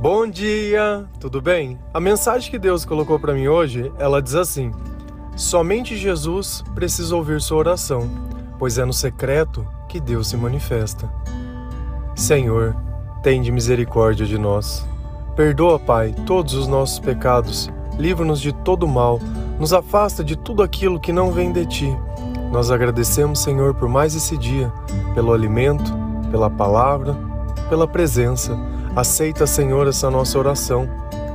Bom dia, tudo bem? A mensagem que Deus colocou para mim hoje, ela diz assim: Somente Jesus precisa ouvir sua oração, pois é no secreto que Deus se manifesta. Senhor, tende misericórdia de nós. Perdoa, Pai, todos os nossos pecados, livra-nos de todo mal, nos afasta de tudo aquilo que não vem de ti. Nós agradecemos, Senhor, por mais esse dia, pelo alimento, pela palavra, pela presença Aceita, Senhor, essa nossa oração,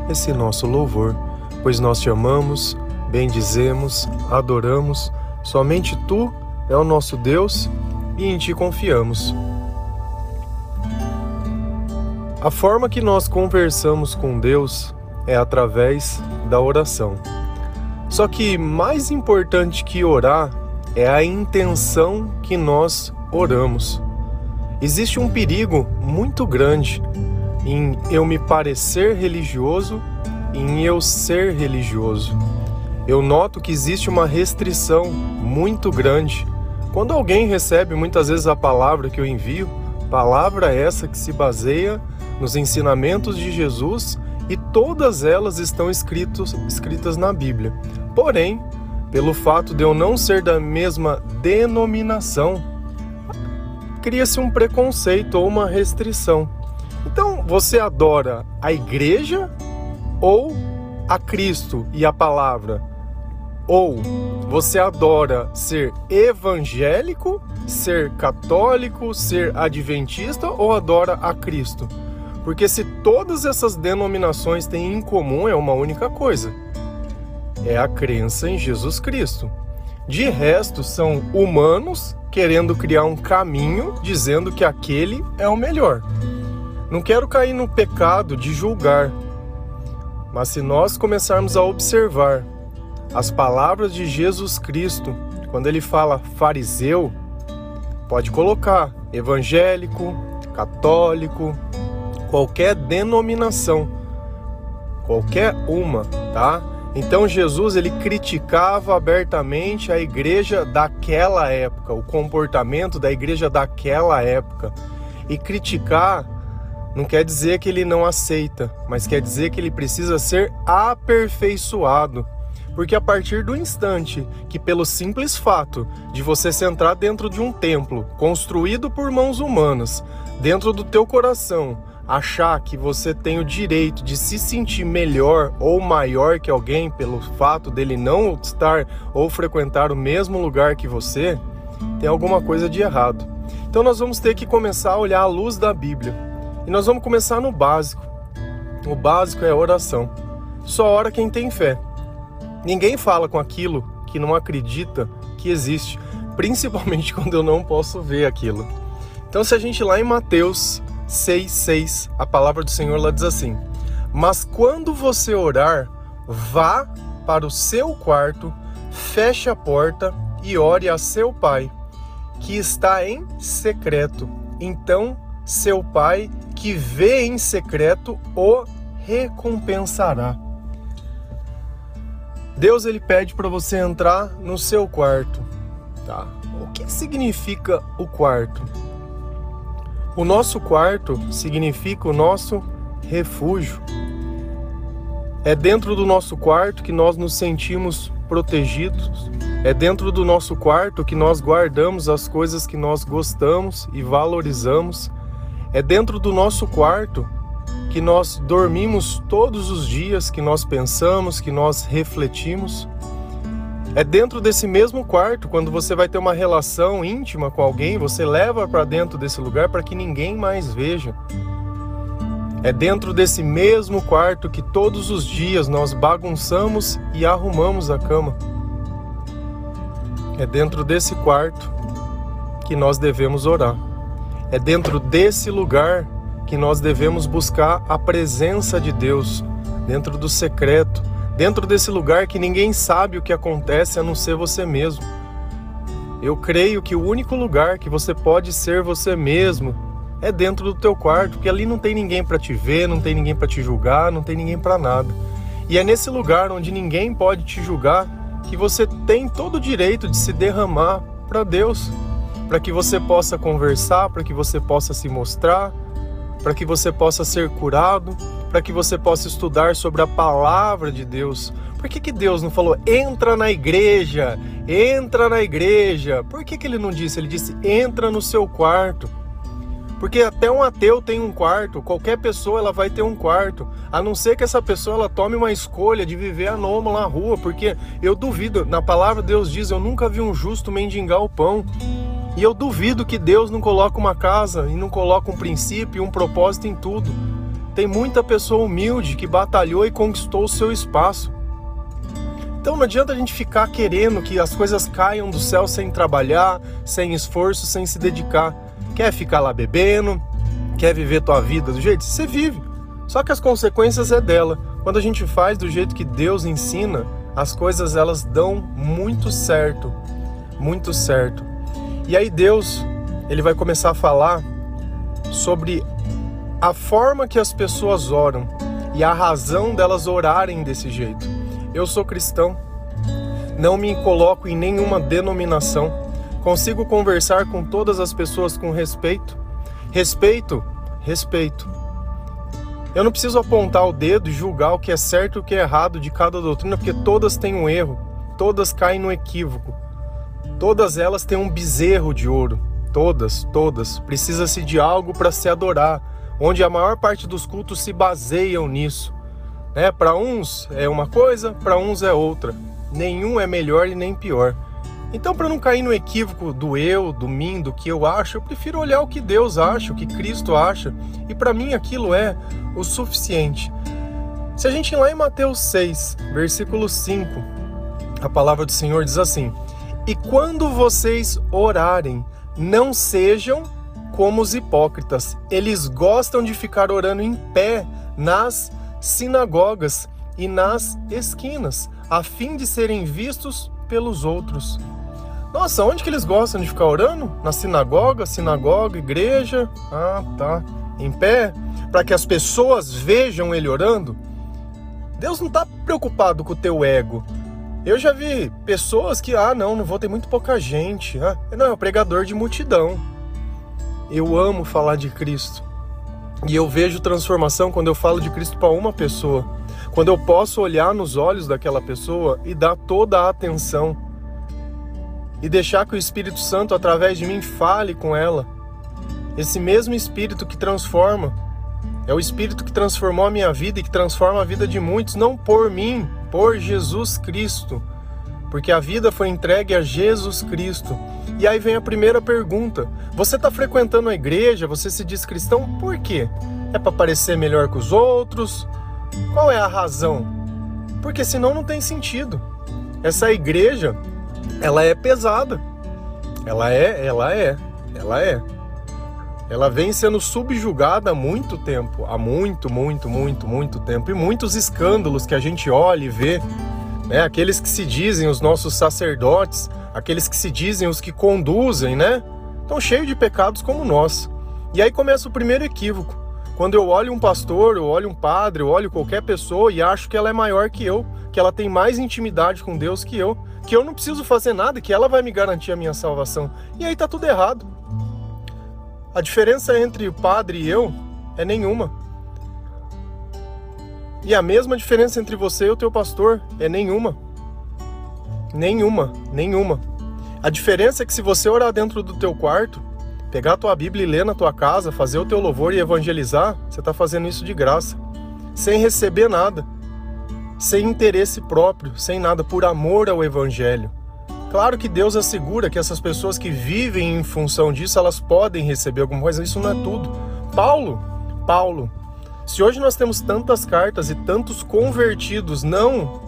esse nosso louvor, pois nós te amamos, bendizemos, adoramos. Somente tu é o nosso Deus e em ti confiamos. A forma que nós conversamos com Deus é através da oração. Só que mais importante que orar é a intenção que nós oramos. Existe um perigo muito grande em eu me parecer religioso e em eu ser religioso. Eu noto que existe uma restrição muito grande. Quando alguém recebe muitas vezes a palavra que eu envio, palavra essa que se baseia nos ensinamentos de Jesus e todas elas estão escritos, escritas na Bíblia. Porém, pelo fato de eu não ser da mesma denominação, cria-se um preconceito ou uma restrição. Então, você adora a igreja ou a Cristo e a palavra? Ou você adora ser evangélico, ser católico, ser adventista ou adora a Cristo? Porque se todas essas denominações têm em comum é uma única coisa: é a crença em Jesus Cristo. De resto, são humanos querendo criar um caminho dizendo que aquele é o melhor. Não quero cair no pecado de julgar, mas se nós começarmos a observar as palavras de Jesus Cristo, quando ele fala fariseu, pode colocar evangélico, católico, qualquer denominação, qualquer uma, tá? Então Jesus ele criticava abertamente a igreja daquela época, o comportamento da igreja daquela época. E criticar não quer dizer que ele não aceita, mas quer dizer que ele precisa ser aperfeiçoado. Porque a partir do instante que, pelo simples fato de você se entrar dentro de um templo construído por mãos humanas, dentro do teu coração, achar que você tem o direito de se sentir melhor ou maior que alguém pelo fato dele não estar ou frequentar o mesmo lugar que você, tem alguma coisa de errado. Então nós vamos ter que começar a olhar a luz da Bíblia. E nós vamos começar no básico. O básico é a oração. Só ora quem tem fé. Ninguém fala com aquilo que não acredita que existe, principalmente quando eu não posso ver aquilo. Então, se a gente lá em Mateus 6,6, a palavra do Senhor lá diz assim: Mas quando você orar, vá para o seu quarto, feche a porta e ore a seu pai, que está em secreto. Então, seu pai que vê em secreto o recompensará. Deus ele pede para você entrar no seu quarto, tá? O que significa o quarto? O nosso quarto significa o nosso refúgio. É dentro do nosso quarto que nós nos sentimos protegidos. É dentro do nosso quarto que nós guardamos as coisas que nós gostamos e valorizamos. É dentro do nosso quarto que nós dormimos todos os dias, que nós pensamos, que nós refletimos. É dentro desse mesmo quarto, quando você vai ter uma relação íntima com alguém, você leva para dentro desse lugar para que ninguém mais veja. É dentro desse mesmo quarto que todos os dias nós bagunçamos e arrumamos a cama. É dentro desse quarto que nós devemos orar. É dentro desse lugar que nós devemos buscar a presença de Deus, dentro do secreto, dentro desse lugar que ninguém sabe o que acontece a não ser você mesmo. Eu creio que o único lugar que você pode ser você mesmo é dentro do teu quarto, porque ali não tem ninguém para te ver, não tem ninguém para te julgar, não tem ninguém para nada. E é nesse lugar onde ninguém pode te julgar que você tem todo o direito de se derramar para Deus para que você possa conversar, para que você possa se mostrar, para que você possa ser curado, para que você possa estudar sobre a palavra de Deus. Por que, que Deus não falou entra na igreja, entra na igreja? Por que, que ele não disse? Ele disse entra no seu quarto. Porque até um ateu tem um quarto, qualquer pessoa ela vai ter um quarto, a não ser que essa pessoa ela tome uma escolha de viver anômalo na rua, porque eu duvido, na palavra Deus diz, eu nunca vi um justo mendigar o pão. E eu duvido que Deus não coloque uma casa e não coloque um princípio e um propósito em tudo. Tem muita pessoa humilde que batalhou e conquistou o seu espaço. Então não adianta a gente ficar querendo que as coisas caiam do céu sem trabalhar, sem esforço, sem se dedicar. Quer ficar lá bebendo? Quer viver tua vida do jeito? Você vive. Só que as consequências é dela. Quando a gente faz do jeito que Deus ensina, as coisas elas dão muito certo. Muito certo. E aí Deus, ele vai começar a falar sobre a forma que as pessoas oram e a razão delas orarem desse jeito. Eu sou cristão, não me coloco em nenhuma denominação, consigo conversar com todas as pessoas com respeito. Respeito, respeito. Eu não preciso apontar o dedo e julgar o que é certo e o que é errado de cada doutrina, porque todas têm um erro, todas caem no equívoco. Todas elas têm um bezerro de ouro. Todas, todas. Precisa-se de algo para se adorar, onde a maior parte dos cultos se baseiam nisso. Né? Para uns é uma coisa, para uns é outra. Nenhum é melhor e nem pior. Então, para não cair no equívoco do eu, do mim, do que eu acho, eu prefiro olhar o que Deus acha, o que Cristo acha, e para mim aquilo é o suficiente. Se a gente ir lá em Mateus 6, versículo 5, a palavra do Senhor diz assim: e quando vocês orarem, não sejam como os hipócritas. Eles gostam de ficar orando em pé nas sinagogas e nas esquinas, a fim de serem vistos pelos outros. Nossa, onde que eles gostam de ficar orando? Na sinagoga, sinagoga, igreja? Ah, tá. Em pé? Para que as pessoas vejam ele orando? Deus não está preocupado com o teu ego. Eu já vi pessoas que, ah, não, não vou ter muito pouca gente. Ah, não, é o pregador de multidão. Eu amo falar de Cristo. E eu vejo transformação quando eu falo de Cristo para uma pessoa. Quando eu posso olhar nos olhos daquela pessoa e dar toda a atenção. E deixar que o Espírito Santo, através de mim, fale com ela. Esse mesmo Espírito que transforma. É o Espírito que transformou a minha vida e que transforma a vida de muitos, não por mim, por Jesus Cristo, porque a vida foi entregue a Jesus Cristo. E aí vem a primeira pergunta: você está frequentando a igreja? Você se diz cristão? Por quê? É para parecer melhor que os outros? Qual é a razão? Porque senão não tem sentido. Essa igreja, ela é pesada. Ela é, ela é, ela é. Ela vem sendo subjugada há muito tempo, há muito, muito, muito, muito tempo. E muitos escândalos que a gente olha e vê, né? Aqueles que se dizem os nossos sacerdotes, aqueles que se dizem os que conduzem, né? Estão cheios de pecados como nós. E aí começa o primeiro equívoco. Quando eu olho um pastor, eu olho um padre, eu olho qualquer pessoa e acho que ela é maior que eu, que ela tem mais intimidade com Deus que eu, que eu não preciso fazer nada, que ela vai me garantir a minha salvação. E aí tá tudo errado. A diferença entre o padre e eu é nenhuma. E a mesma diferença entre você e o teu pastor é nenhuma. Nenhuma, nenhuma. A diferença é que se você orar dentro do teu quarto, pegar a tua Bíblia e ler na tua casa, fazer o teu louvor e evangelizar, você está fazendo isso de graça, sem receber nada, sem interesse próprio, sem nada, por amor ao Evangelho. Claro que Deus assegura que essas pessoas que vivem em função disso, elas podem receber alguma coisa, isso não é tudo. Paulo, Paulo, se hoje nós temos tantas cartas e tantos convertidos não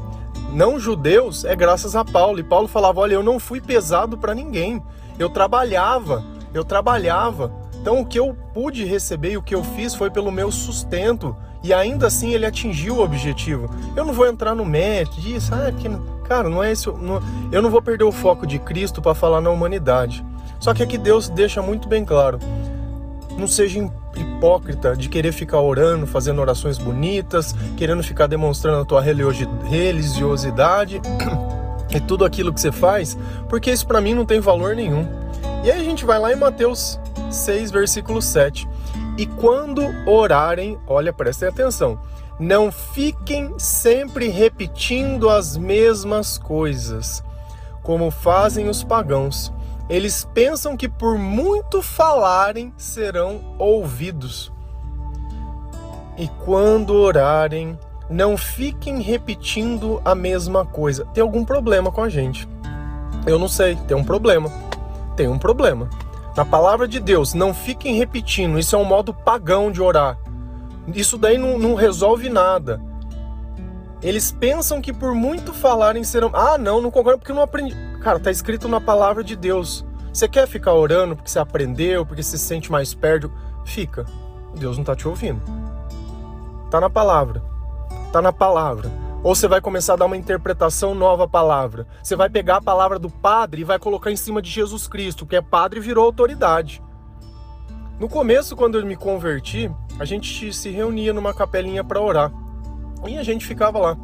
não judeus, é graças a Paulo. E Paulo falava: "Olha, eu não fui pesado para ninguém. Eu trabalhava, eu trabalhava. Então o que eu pude receber e o que eu fiz foi pelo meu sustento, e ainda assim ele atingiu o objetivo. Eu não vou entrar no mérito disso, ah, porque Cara, não é isso. Não, eu não vou perder o foco de Cristo para falar na humanidade. Só que aqui Deus deixa muito bem claro: não seja hipócrita de querer ficar orando, fazendo orações bonitas, querendo ficar demonstrando a tua religiosidade e tudo aquilo que você faz, porque isso para mim não tem valor nenhum. E aí a gente vai lá em Mateus 6, versículo 7. E quando orarem, olha, prestem atenção não fiquem sempre repetindo as mesmas coisas, como fazem os pagãos. Eles pensam que por muito falarem serão ouvidos. E quando orarem, não fiquem repetindo a mesma coisa. Tem algum problema com a gente? Eu não sei, tem um problema. Tem um problema. Na palavra de Deus, não fiquem repetindo. Isso é um modo pagão de orar. Isso daí não, não resolve nada. Eles pensam que por muito falarem serão. Ah, não, não concordo porque não aprendi. Cara, tá escrito na palavra de Deus. Você quer ficar orando porque você aprendeu, porque você se sente mais perto? Fica. Deus não tá te ouvindo. Tá na palavra. Tá na palavra. Ou você vai começar a dar uma interpretação nova à palavra. Você vai pegar a palavra do padre e vai colocar em cima de Jesus Cristo, que é padre e virou autoridade. No começo, quando eu me converti, a gente se reunia numa capelinha para orar. E a gente ficava lá.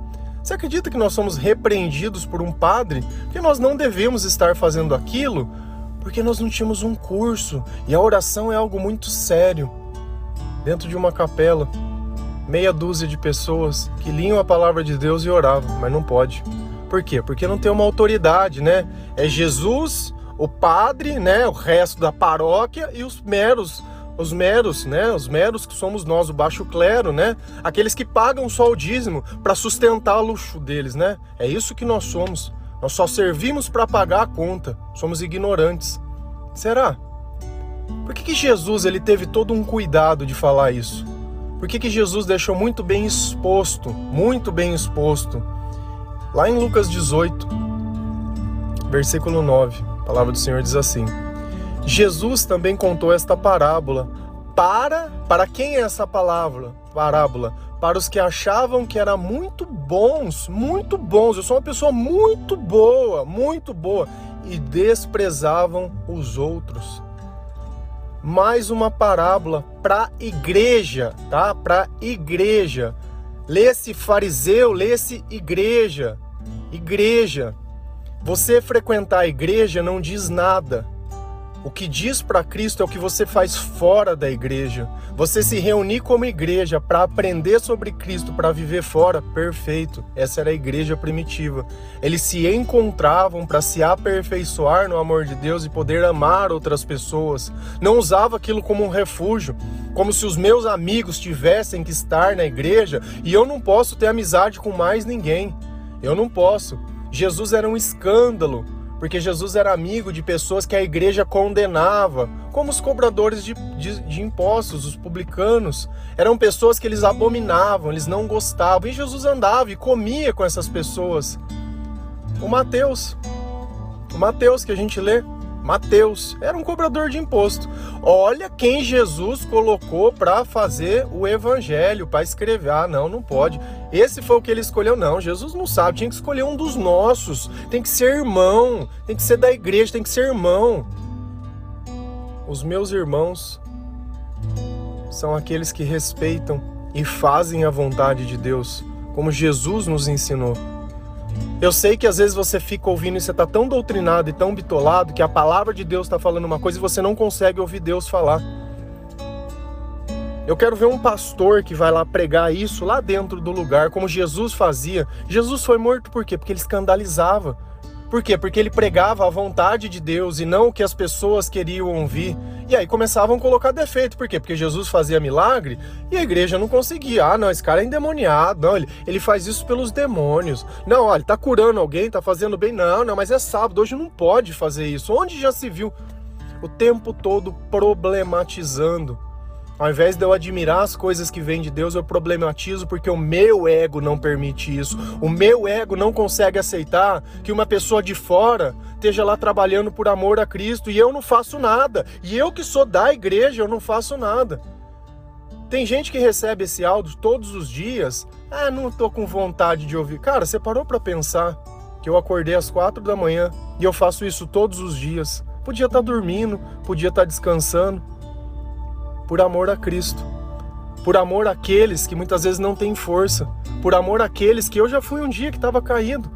Você acredita que nós somos repreendidos por um padre? Que nós não devemos estar fazendo aquilo? Porque nós não tínhamos um curso. E a oração é algo muito sério. Dentro de uma capela, meia dúzia de pessoas que liam a palavra de Deus e oravam, mas não pode. Por quê? Porque não tem uma autoridade, né? É Jesus, o padre, né, o resto da paróquia e os meros, os meros, né, os meros que somos nós, o baixo clero, né, aqueles que pagam só o dízimo para sustentar o luxo deles, né? É isso que nós somos. Nós só servimos para pagar a conta. Somos ignorantes. Será? Por que, que Jesus ele teve todo um cuidado de falar isso? Por que, que Jesus deixou muito bem exposto, muito bem exposto? Lá em Lucas 18, versículo 9. A palavra do Senhor diz assim: Jesus também contou esta parábola para para quem é essa palavra? Parábola para os que achavam que eram muito bons, muito bons. Eu sou uma pessoa muito boa, muito boa e desprezavam os outros. Mais uma parábola para igreja, tá? Para igreja. Lê-se fariseu, lê-se igreja. Igreja. Você frequentar a igreja não diz nada. O que diz para Cristo é o que você faz fora da igreja. Você se reunir como igreja para aprender sobre Cristo, para viver fora, perfeito. Essa era a igreja primitiva. Eles se encontravam para se aperfeiçoar no amor de Deus e poder amar outras pessoas. Não usava aquilo como um refúgio, como se os meus amigos tivessem que estar na igreja e eu não posso ter amizade com mais ninguém. Eu não posso. Jesus era um escândalo, porque Jesus era amigo de pessoas que a igreja condenava, como os cobradores de, de, de, impostos, os publicanos. Eram pessoas que eles abominavam, eles não gostavam. E Jesus andava e comia com essas pessoas. O Mateus, o Mateus que a gente lê, Mateus era um cobrador de imposto. Olha quem Jesus colocou para fazer o evangelho, para escrever. Ah, não, não pode. Esse foi o que ele escolheu. Não, Jesus não sabe. Tinha que escolher um dos nossos. Tem que ser irmão. Tem que ser da igreja. Tem que ser irmão. Os meus irmãos são aqueles que respeitam e fazem a vontade de Deus, como Jesus nos ensinou. Eu sei que às vezes você fica ouvindo e você está tão doutrinado e tão bitolado que a palavra de Deus está falando uma coisa e você não consegue ouvir Deus falar. Eu quero ver um pastor que vai lá pregar isso lá dentro do lugar, como Jesus fazia. Jesus foi morto por quê? Porque ele escandalizava. Por quê? Porque ele pregava a vontade de Deus e não o que as pessoas queriam ouvir. E aí começavam a colocar defeito. Por quê? Porque Jesus fazia milagre e a igreja não conseguia. Ah, não, esse cara é endemoniado. Não, ele, ele faz isso pelos demônios. Não, olha, tá curando alguém, tá fazendo bem. Não, não, mas é sábado, hoje não pode fazer isso. Onde já se viu? O tempo todo problematizando. Ao invés de eu admirar as coisas que vêm de Deus, eu problematizo porque o meu ego não permite isso. O meu ego não consegue aceitar que uma pessoa de fora esteja lá trabalhando por amor a Cristo e eu não faço nada. E eu que sou da igreja, eu não faço nada. Tem gente que recebe esse áudio todos os dias. Ah, não tô com vontade de ouvir. Cara, você parou para pensar que eu acordei às quatro da manhã e eu faço isso todos os dias. Podia estar tá dormindo, podia estar tá descansando por amor a Cristo, por amor àqueles que muitas vezes não têm força, por amor àqueles que eu já fui um dia que estava caído.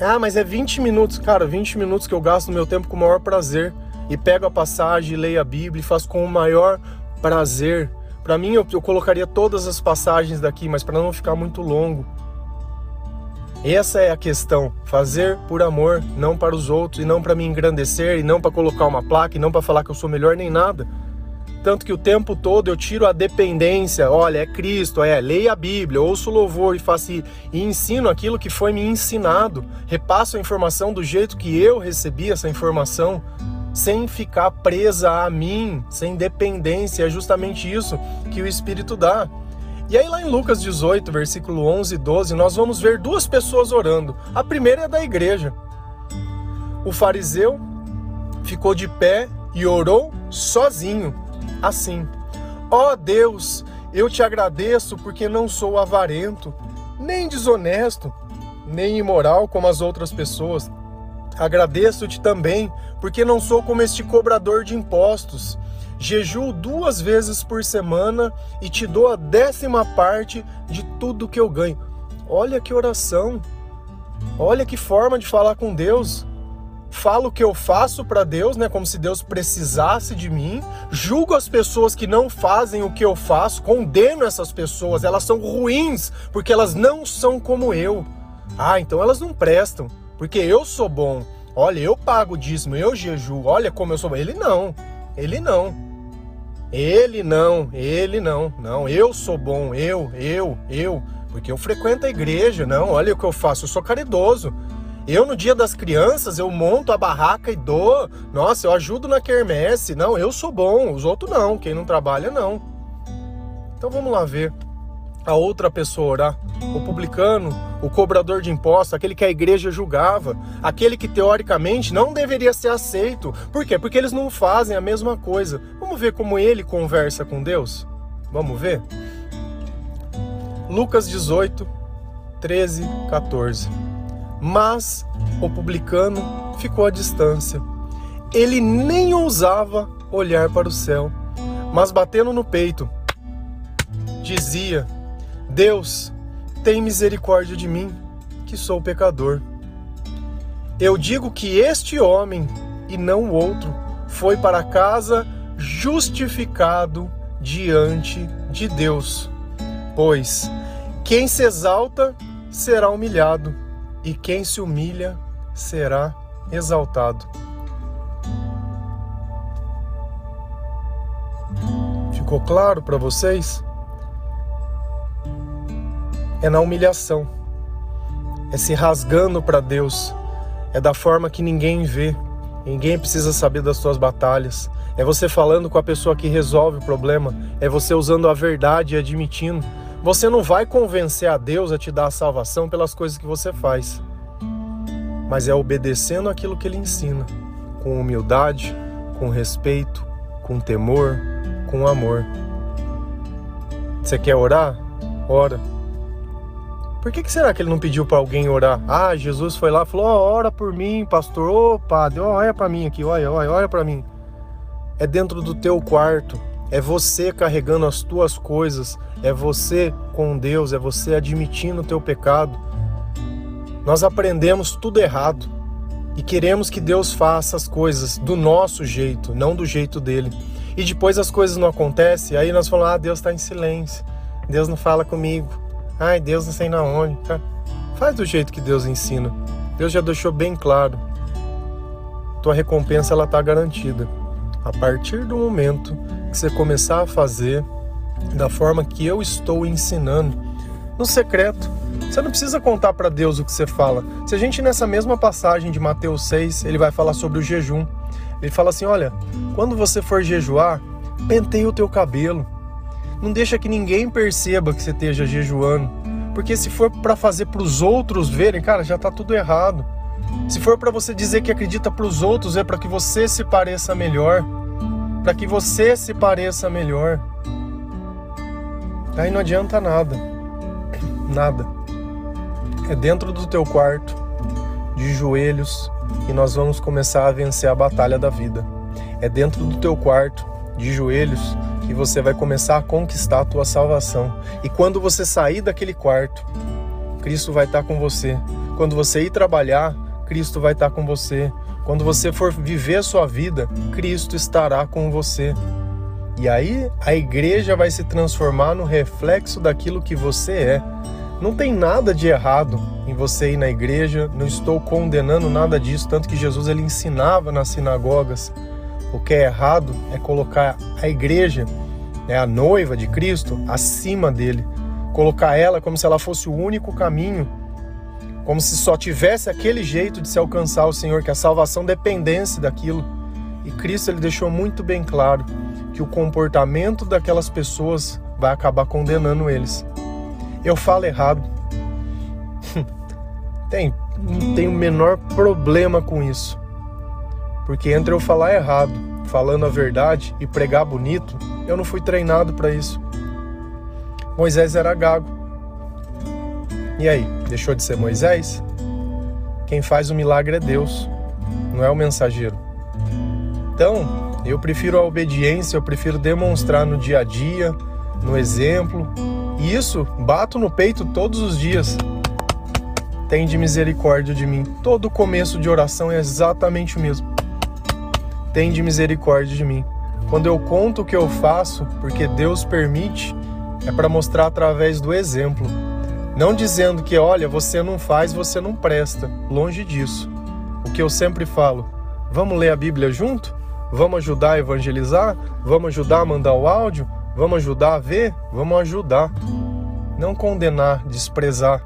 Ah, mas é 20 minutos. Cara, 20 minutos que eu gasto meu tempo com o maior prazer. E pego a passagem, leio a Bíblia e faço com o maior prazer. Para mim, eu, eu colocaria todas as passagens daqui, mas para não ficar muito longo. Essa é a questão. Fazer por amor, não para os outros, e não para me engrandecer, e não para colocar uma placa, e não para falar que eu sou melhor nem nada. Tanto que o tempo todo eu tiro a dependência. Olha, é Cristo, é, leia a Bíblia, ouço o louvor e faço e ensino aquilo que foi me ensinado. Repasso a informação do jeito que eu recebi essa informação sem ficar presa a mim, sem dependência. É justamente isso que o Espírito dá. E aí, lá em Lucas 18, versículo 11 e 12, nós vamos ver duas pessoas orando. A primeira é da igreja. O fariseu ficou de pé e orou sozinho, assim: Ó oh Deus, eu te agradeço porque não sou avarento, nem desonesto, nem imoral como as outras pessoas Agradeço-te também, porque não sou como este cobrador de impostos. Jejuo duas vezes por semana e te dou a décima parte de tudo que eu ganho. Olha que oração. Olha que forma de falar com Deus. Falo o que eu faço para Deus, né, como se Deus precisasse de mim. Julgo as pessoas que não fazem o que eu faço, condeno essas pessoas. Elas são ruins porque elas não são como eu. Ah, então elas não prestam porque eu sou bom. Olha, eu pago o dízimo, eu jejuo. Olha como eu sou bom. Ele não. Ele não. Ele não. Ele não. Não, eu sou bom. Eu, eu, eu. Porque eu frequento a igreja. Não, olha o que eu faço. Eu sou caridoso. Eu, no dia das crianças, eu monto a barraca e dou. Nossa, eu ajudo na quermesse. Não, eu sou bom. Os outros não. Quem não trabalha, não. Então vamos lá ver a outra pessoa orar. O publicano, o cobrador de impostos, aquele que a igreja julgava, aquele que teoricamente não deveria ser aceito. Por quê? Porque eles não fazem a mesma coisa. Vamos ver como ele conversa com Deus? Vamos ver? Lucas 18, 13, 14. Mas o publicano ficou à distância. Ele nem ousava olhar para o céu, mas batendo no peito, dizia: Deus, tem misericórdia de mim, que sou pecador. Eu digo que este homem, e não o outro, foi para casa justificado diante de Deus. Pois quem se exalta será humilhado, e quem se humilha será exaltado. Ficou claro para vocês? É na humilhação, é se rasgando para Deus, é da forma que ninguém vê, ninguém precisa saber das suas batalhas, é você falando com a pessoa que resolve o problema, é você usando a verdade e admitindo. Você não vai convencer a Deus a te dar a salvação pelas coisas que você faz, mas é obedecendo aquilo que Ele ensina, com humildade, com respeito, com temor, com amor. Você quer orar? Ora. Por que, que será que ele não pediu para alguém orar? Ah, Jesus foi lá falou: oh, ora por mim, pastor, ô oh, padre, oh, olha para mim aqui, olha, olha, olha para mim. É dentro do teu quarto, é você carregando as tuas coisas, é você com Deus, é você admitindo o teu pecado. Nós aprendemos tudo errado e queremos que Deus faça as coisas do nosso jeito, não do jeito dele. E depois as coisas não acontecem, aí nós falamos: ah, Deus está em silêncio, Deus não fala comigo. Ai, Deus não sei na onde. Cara, faz do jeito que Deus ensina. Deus já deixou bem claro. Tua recompensa ela tá garantida. A partir do momento que você começar a fazer da forma que eu estou ensinando, no secreto, você não precisa contar para Deus o que você fala. Se a gente nessa mesma passagem de Mateus 6, ele vai falar sobre o jejum. Ele fala assim: "Olha, quando você for jejuar, penteie o teu cabelo, não deixa que ninguém perceba que você esteja jejuando. Porque se for para fazer para os outros verem, cara, já tá tudo errado. Se for para você dizer que acredita para os outros, é para que você se pareça melhor. Para que você se pareça melhor. Aí não adianta nada. Nada. É dentro do teu quarto, de joelhos, e nós vamos começar a vencer a batalha da vida. É dentro do teu quarto, de joelhos, que você vai começar a conquistar a tua salvação. E quando você sair daquele quarto, Cristo vai estar com você. Quando você ir trabalhar, Cristo vai estar com você. Quando você for viver a sua vida, Cristo estará com você. E aí a igreja vai se transformar no reflexo daquilo que você é. Não tem nada de errado em você ir na igreja, não estou condenando nada disso, tanto que Jesus ele ensinava nas sinagogas. O que é errado é colocar a igreja, né, a noiva de Cristo, acima dele, colocar ela como se ela fosse o único caminho, como se só tivesse aquele jeito de se alcançar o Senhor, que a salvação dependesse daquilo. E Cristo ele deixou muito bem claro que o comportamento daquelas pessoas vai acabar condenando eles. Eu falo errado. tem, não tenho o menor problema com isso. Porque entre eu falar errado, falando a verdade e pregar bonito, eu não fui treinado para isso. Moisés era gago. E aí, deixou de ser Moisés? Quem faz o milagre é Deus, não é o mensageiro. Então, eu prefiro a obediência, eu prefiro demonstrar no dia a dia, no exemplo. E isso bato no peito todos os dias. Tende misericórdia de mim. Todo começo de oração é exatamente o mesmo. Tende misericórdia de mim. Quando eu conto o que eu faço, porque Deus permite, é para mostrar através do exemplo. Não dizendo que, olha, você não faz, você não presta. Longe disso. O que eu sempre falo, vamos ler a Bíblia junto? Vamos ajudar a evangelizar? Vamos ajudar a mandar o áudio? Vamos ajudar a ver? Vamos ajudar. Não condenar, desprezar.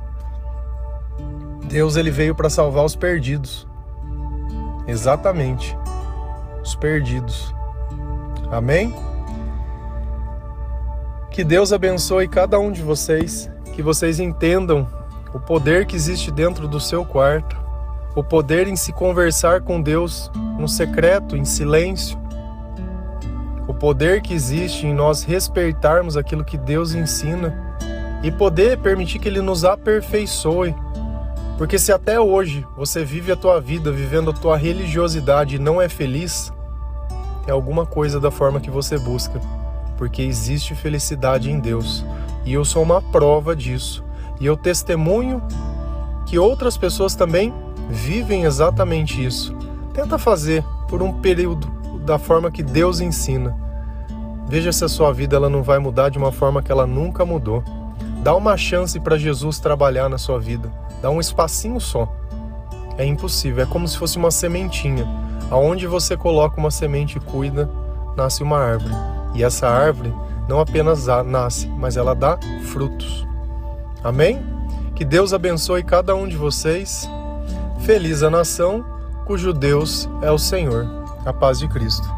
Deus ele veio para salvar os perdidos. Exatamente. Os perdidos. Amém? Que Deus abençoe cada um de vocês, que vocês entendam o poder que existe dentro do seu quarto, o poder em se conversar com Deus no secreto, em silêncio. O poder que existe em nós respeitarmos aquilo que Deus ensina e poder permitir que Ele nos aperfeiçoe. Porque se até hoje você vive a tua vida vivendo a tua religiosidade e não é feliz, é alguma coisa da forma que você busca. Porque existe felicidade em Deus. E eu sou uma prova disso. E eu testemunho que outras pessoas também vivem exatamente isso. Tenta fazer por um período da forma que Deus ensina. Veja se a sua vida ela não vai mudar de uma forma que ela nunca mudou. Dá uma chance para Jesus trabalhar na sua vida. Dá um espacinho só. É impossível, é como se fosse uma sementinha. Aonde você coloca uma semente e cuida, nasce uma árvore. E essa árvore não apenas nasce, mas ela dá frutos. Amém? Que Deus abençoe cada um de vocês Feliz a nação cujo Deus é o Senhor. A paz de Cristo.